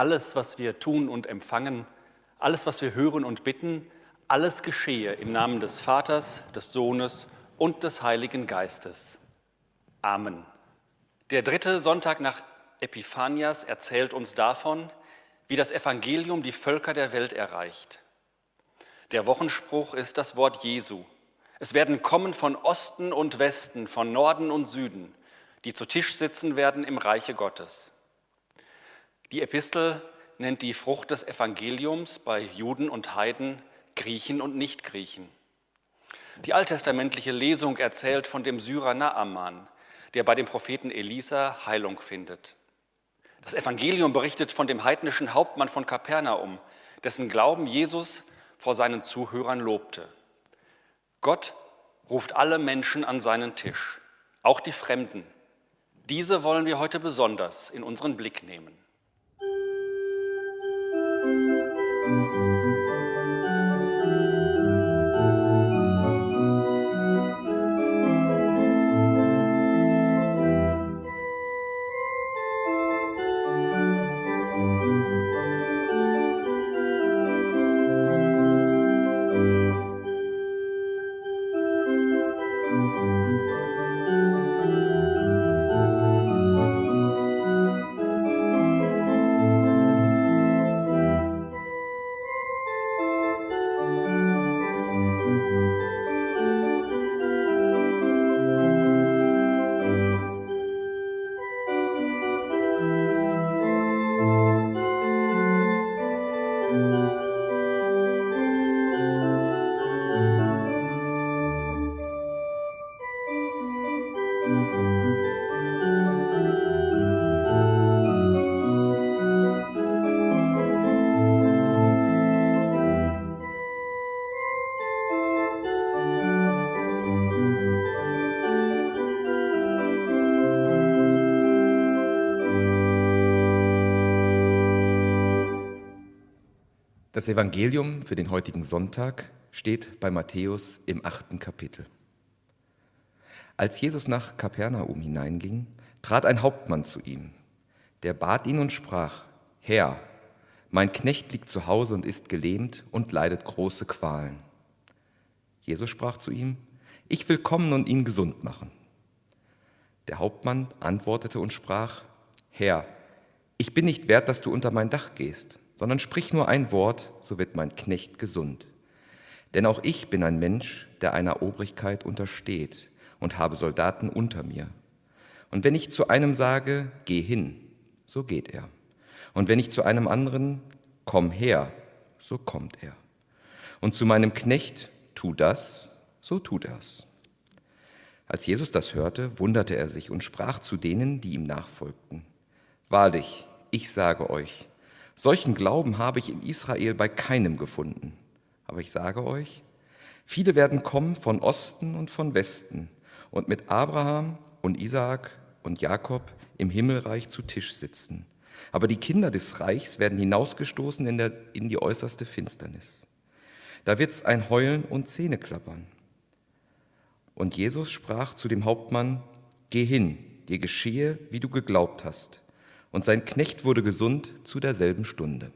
alles, was wir tun und empfangen, alles, was wir hören und bitten, alles geschehe im Namen des Vaters, des Sohnes und des Heiligen Geistes. Amen. Der dritte Sonntag nach Epiphanias erzählt uns davon, wie das Evangelium die Völker der Welt erreicht. Der Wochenspruch ist das Wort Jesu. Es werden kommen von Osten und Westen, von Norden und Süden, die zu Tisch sitzen werden im Reiche Gottes. Die Epistel nennt die Frucht des Evangeliums bei Juden und Heiden, Griechen und Nichtgriechen. Die alttestamentliche Lesung erzählt von dem Syrer Naaman, der bei dem Propheten Elisa Heilung findet. Das Evangelium berichtet von dem heidnischen Hauptmann von Kapernaum, dessen Glauben Jesus vor seinen Zuhörern lobte. Gott ruft alle Menschen an seinen Tisch, auch die Fremden. Diese wollen wir heute besonders in unseren Blick nehmen. Das Evangelium für den heutigen Sonntag steht bei Matthäus im achten Kapitel. Als Jesus nach Kapernaum hineinging, trat ein Hauptmann zu ihm. Der bat ihn und sprach, Herr, mein Knecht liegt zu Hause und ist gelähmt und leidet große Qualen. Jesus sprach zu ihm, ich will kommen und ihn gesund machen. Der Hauptmann antwortete und sprach, Herr, ich bin nicht wert, dass du unter mein Dach gehst sondern sprich nur ein Wort, so wird mein Knecht gesund. Denn auch ich bin ein Mensch, der einer Obrigkeit untersteht und habe Soldaten unter mir. Und wenn ich zu einem sage, geh hin, so geht er. Und wenn ich zu einem anderen, komm her, so kommt er. Und zu meinem Knecht, tu das, so tut er's. Als Jesus das hörte, wunderte er sich und sprach zu denen, die ihm nachfolgten. Wahrlich, ich sage euch, Solchen Glauben habe ich in Israel bei keinem gefunden. Aber ich sage euch, viele werden kommen von Osten und von Westen und mit Abraham und Isaak und Jakob im Himmelreich zu Tisch sitzen. Aber die Kinder des Reichs werden hinausgestoßen in, der, in die äußerste Finsternis. Da wird's ein Heulen und Zähneklappern. Und Jesus sprach zu dem Hauptmann, Geh hin, dir geschehe, wie du geglaubt hast und sein Knecht wurde gesund zu derselben Stunde.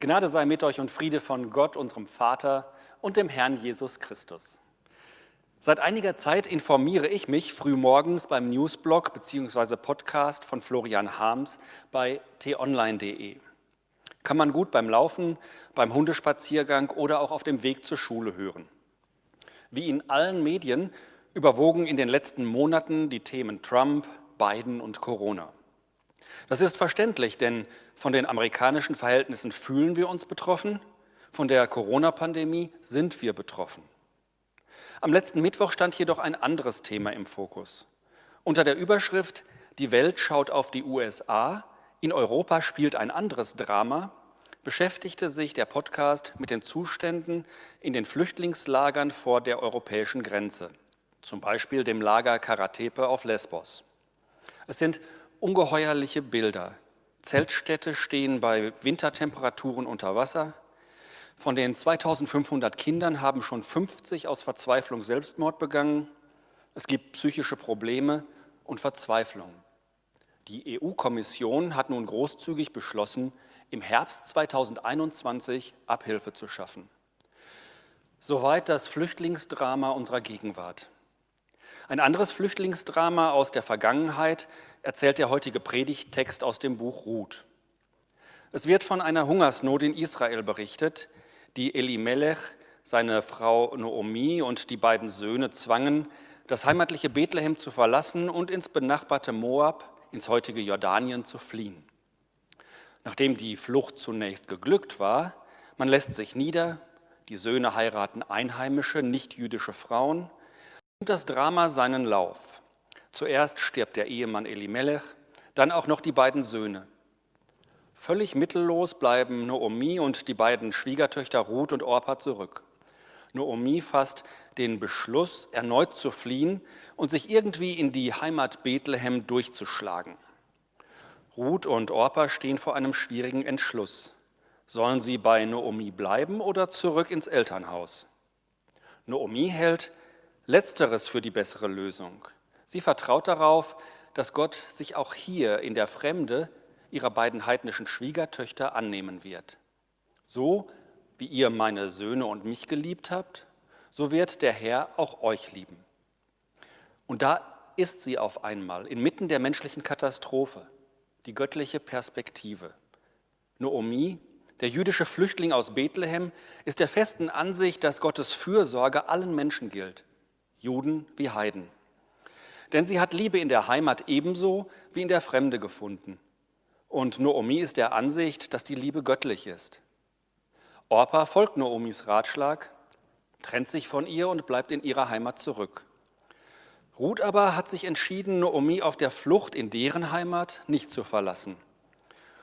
Gnade sei mit euch und Friede von Gott, unserem Vater und dem Herrn Jesus Christus. Seit einiger Zeit informiere ich mich frühmorgens beim Newsblog bzw. Podcast von Florian Harms bei t-online.de. Kann man gut beim Laufen, beim Hundespaziergang oder auch auf dem Weg zur Schule hören. Wie in allen Medien überwogen in den letzten Monaten die Themen Trump, Biden und Corona. Das ist verständlich, denn von den amerikanischen Verhältnissen fühlen wir uns betroffen, von der Corona-Pandemie sind wir betroffen. Am letzten Mittwoch stand jedoch ein anderes Thema im Fokus. Unter der Überschrift Die Welt schaut auf die USA, in Europa spielt ein anderes Drama, beschäftigte sich der Podcast mit den Zuständen in den Flüchtlingslagern vor der europäischen Grenze, zum Beispiel dem Lager Karatepe auf Lesbos. Es sind ungeheuerliche Bilder. Zeltstädte stehen bei Wintertemperaturen unter Wasser. Von den 2500 Kindern haben schon 50 aus Verzweiflung Selbstmord begangen. Es gibt psychische Probleme und Verzweiflung. Die EU-Kommission hat nun großzügig beschlossen, im Herbst 2021 Abhilfe zu schaffen. Soweit das Flüchtlingsdrama unserer Gegenwart. Ein anderes Flüchtlingsdrama aus der Vergangenheit erzählt der heutige Predigttext aus dem Buch Ruth. Es wird von einer Hungersnot in Israel berichtet, die Elimelech, seine Frau Noomi und die beiden Söhne zwangen, das heimatliche Bethlehem zu verlassen und ins benachbarte Moab, ins heutige Jordanien zu fliehen. Nachdem die Flucht zunächst geglückt war, man lässt sich nieder, die Söhne heiraten einheimische, nichtjüdische Frauen, und das Drama seinen Lauf. Zuerst stirbt der Ehemann Elimelech, dann auch noch die beiden Söhne. Völlig mittellos bleiben Noomi und die beiden Schwiegertöchter Ruth und Orpa zurück. Noomi fasst den Beschluss, erneut zu fliehen und sich irgendwie in die Heimat Bethlehem durchzuschlagen. Ruth und Orpa stehen vor einem schwierigen Entschluss. Sollen sie bei Noomi bleiben oder zurück ins Elternhaus? Noomi hält Letzteres für die bessere Lösung. Sie vertraut darauf, dass Gott sich auch hier in der Fremde ihrer beiden heidnischen Schwiegertöchter annehmen wird. So wie ihr meine Söhne und mich geliebt habt, so wird der Herr auch euch lieben. Und da ist sie auf einmal inmitten der menschlichen Katastrophe, die göttliche Perspektive. Noomi, der jüdische Flüchtling aus Bethlehem, ist der festen Ansicht, dass Gottes Fürsorge allen Menschen gilt, Juden wie Heiden. Denn sie hat Liebe in der Heimat ebenso wie in der Fremde gefunden. Und Noomi ist der Ansicht, dass die Liebe göttlich ist. Orpa folgt Noomis Ratschlag, trennt sich von ihr und bleibt in ihrer Heimat zurück. Ruth aber hat sich entschieden, Noomi auf der Flucht in deren Heimat nicht zu verlassen.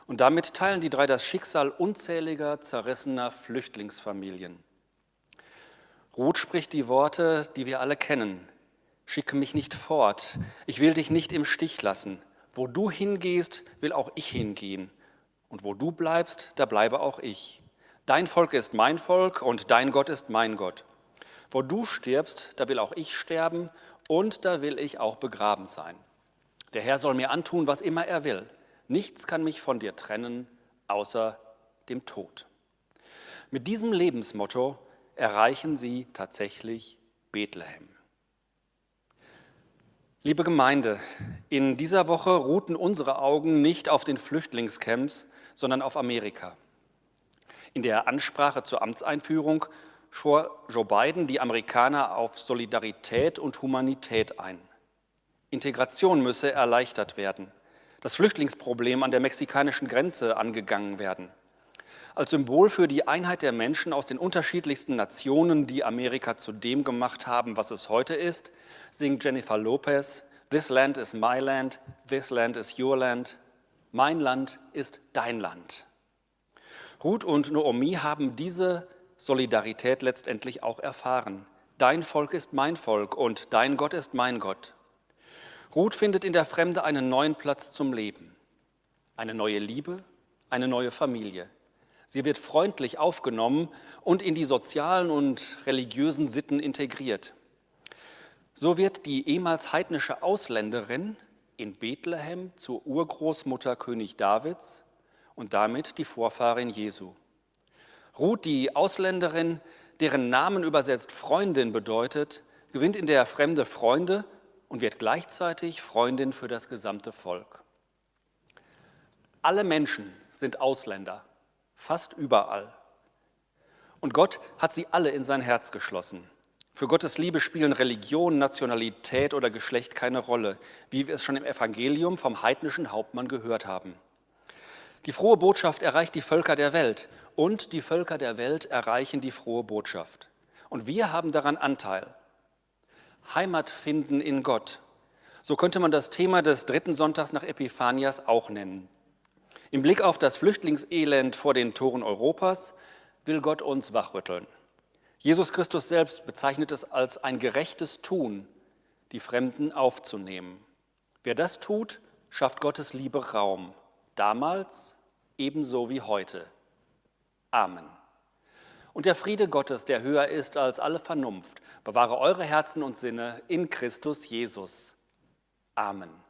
Und damit teilen die drei das Schicksal unzähliger, zerrissener Flüchtlingsfamilien. Ruth spricht die Worte, die wir alle kennen. Schicke mich nicht fort, ich will dich nicht im Stich lassen. Wo du hingehst, will auch ich hingehen. Und wo du bleibst, da bleibe auch ich. Dein Volk ist mein Volk und dein Gott ist mein Gott. Wo du stirbst, da will auch ich sterben und da will ich auch begraben sein. Der Herr soll mir antun, was immer er will. Nichts kann mich von dir trennen, außer dem Tod. Mit diesem Lebensmotto erreichen sie tatsächlich Bethlehem. Liebe Gemeinde, in dieser Woche ruhten unsere Augen nicht auf den Flüchtlingscamps, sondern auf Amerika. In der Ansprache zur Amtseinführung schwor Joe Biden die Amerikaner auf Solidarität und Humanität ein. Integration müsse erleichtert werden, das Flüchtlingsproblem an der mexikanischen Grenze angegangen werden. Als Symbol für die Einheit der Menschen aus den unterschiedlichsten Nationen, die Amerika zu dem gemacht haben, was es heute ist, singt Jennifer Lopez, This land is my land, this land is your land, mein Land ist dein Land. Ruth und Noomi haben diese Solidarität letztendlich auch erfahren. Dein Volk ist mein Volk und dein Gott ist mein Gott. Ruth findet in der Fremde einen neuen Platz zum Leben, eine neue Liebe, eine neue Familie. Sie wird freundlich aufgenommen und in die sozialen und religiösen Sitten integriert. So wird die ehemals heidnische Ausländerin in Bethlehem zur Urgroßmutter König Davids und damit die Vorfahrin Jesu. Ruth, die Ausländerin, deren Namen übersetzt Freundin bedeutet, gewinnt in der Fremde Freunde und wird gleichzeitig Freundin für das gesamte Volk. Alle Menschen sind Ausländer, fast überall. Und Gott hat sie alle in sein Herz geschlossen. Für Gottes Liebe spielen Religion, Nationalität oder Geschlecht keine Rolle, wie wir es schon im Evangelium vom heidnischen Hauptmann gehört haben. Die frohe Botschaft erreicht die Völker der Welt und die Völker der Welt erreichen die frohe Botschaft. Und wir haben daran Anteil. Heimat finden in Gott. So könnte man das Thema des dritten Sonntags nach Epiphanias auch nennen. Im Blick auf das Flüchtlingselend vor den Toren Europas will Gott uns wachrütteln. Jesus Christus selbst bezeichnet es als ein gerechtes Tun, die Fremden aufzunehmen. Wer das tut, schafft Gottes Liebe Raum, damals ebenso wie heute. Amen. Und der Friede Gottes, der höher ist als alle Vernunft, bewahre eure Herzen und Sinne in Christus Jesus. Amen.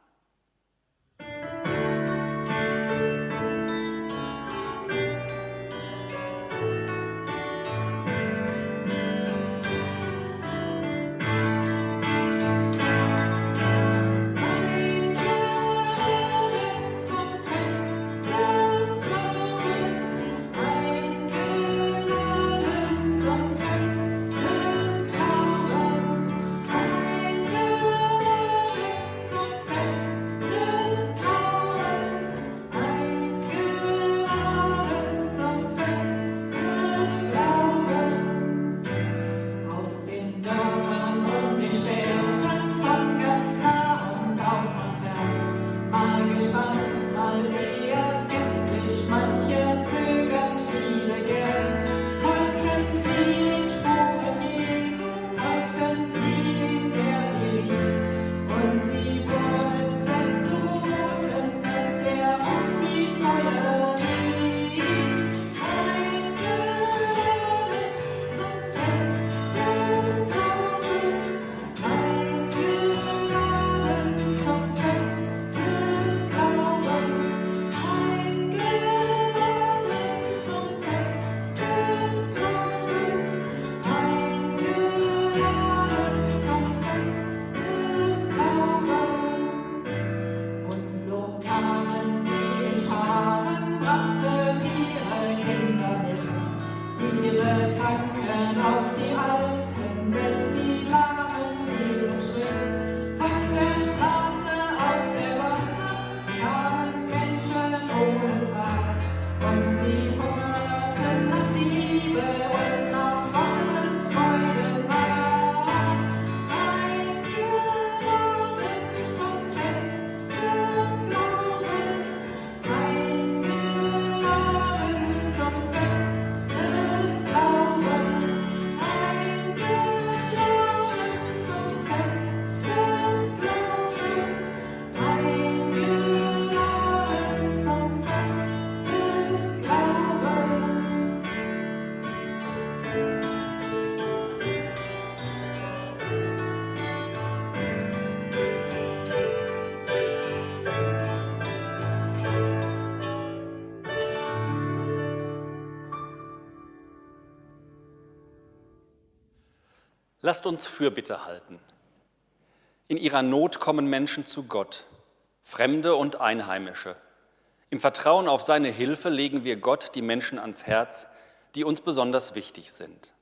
Lasst uns Fürbitte halten. In ihrer Not kommen Menschen zu Gott, Fremde und Einheimische. Im Vertrauen auf seine Hilfe legen wir Gott die Menschen ans Herz, die uns besonders wichtig sind.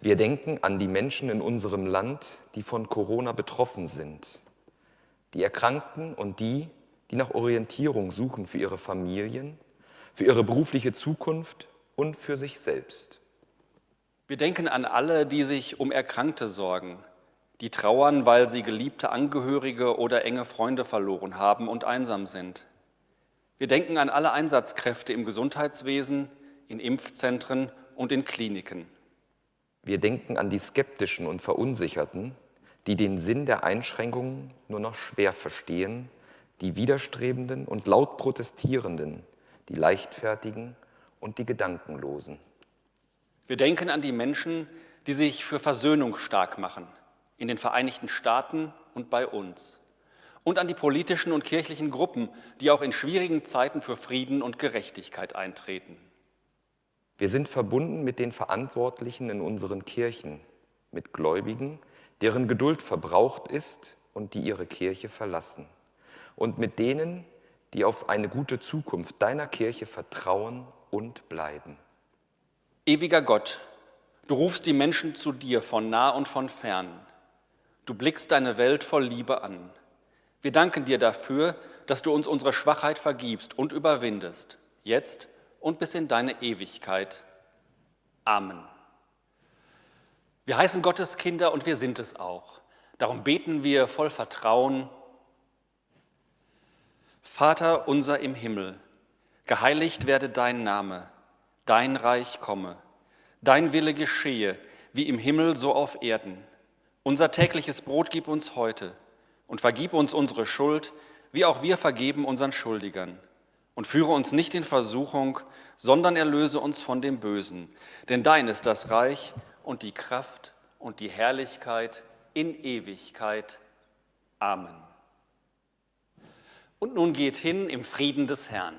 Wir denken an die Menschen in unserem Land, die von Corona betroffen sind, die Erkrankten und die, die nach Orientierung suchen für ihre Familien, für ihre berufliche Zukunft und für sich selbst. Wir denken an alle, die sich um Erkrankte sorgen, die trauern, weil sie geliebte Angehörige oder enge Freunde verloren haben und einsam sind. Wir denken an alle Einsatzkräfte im Gesundheitswesen, in Impfzentren und in Kliniken. Wir denken an die Skeptischen und Verunsicherten, die den Sinn der Einschränkungen nur noch schwer verstehen, die Widerstrebenden und laut Protestierenden, die Leichtfertigen und die Gedankenlosen. Wir denken an die Menschen, die sich für Versöhnung stark machen, in den Vereinigten Staaten und bei uns. Und an die politischen und kirchlichen Gruppen, die auch in schwierigen Zeiten für Frieden und Gerechtigkeit eintreten. Wir sind verbunden mit den Verantwortlichen in unseren Kirchen, mit Gläubigen, deren Geduld verbraucht ist und die ihre Kirche verlassen, und mit denen, die auf eine gute Zukunft deiner Kirche vertrauen und bleiben. Ewiger Gott, du rufst die Menschen zu dir von nah und von fern. Du blickst deine Welt voll Liebe an. Wir danken dir dafür, dass du uns unsere Schwachheit vergibst und überwindest, jetzt und bis in deine Ewigkeit. Amen. Wir heißen Gottes Kinder und wir sind es auch. Darum beten wir voll Vertrauen. Vater unser im Himmel, geheiligt werde dein Name, dein Reich komme, dein Wille geschehe, wie im Himmel so auf Erden. Unser tägliches Brot gib uns heute und vergib uns unsere Schuld, wie auch wir vergeben unseren Schuldigern. Und führe uns nicht in Versuchung, sondern erlöse uns von dem Bösen. Denn dein ist das Reich und die Kraft und die Herrlichkeit in Ewigkeit. Amen. Und nun geht hin im Frieden des Herrn.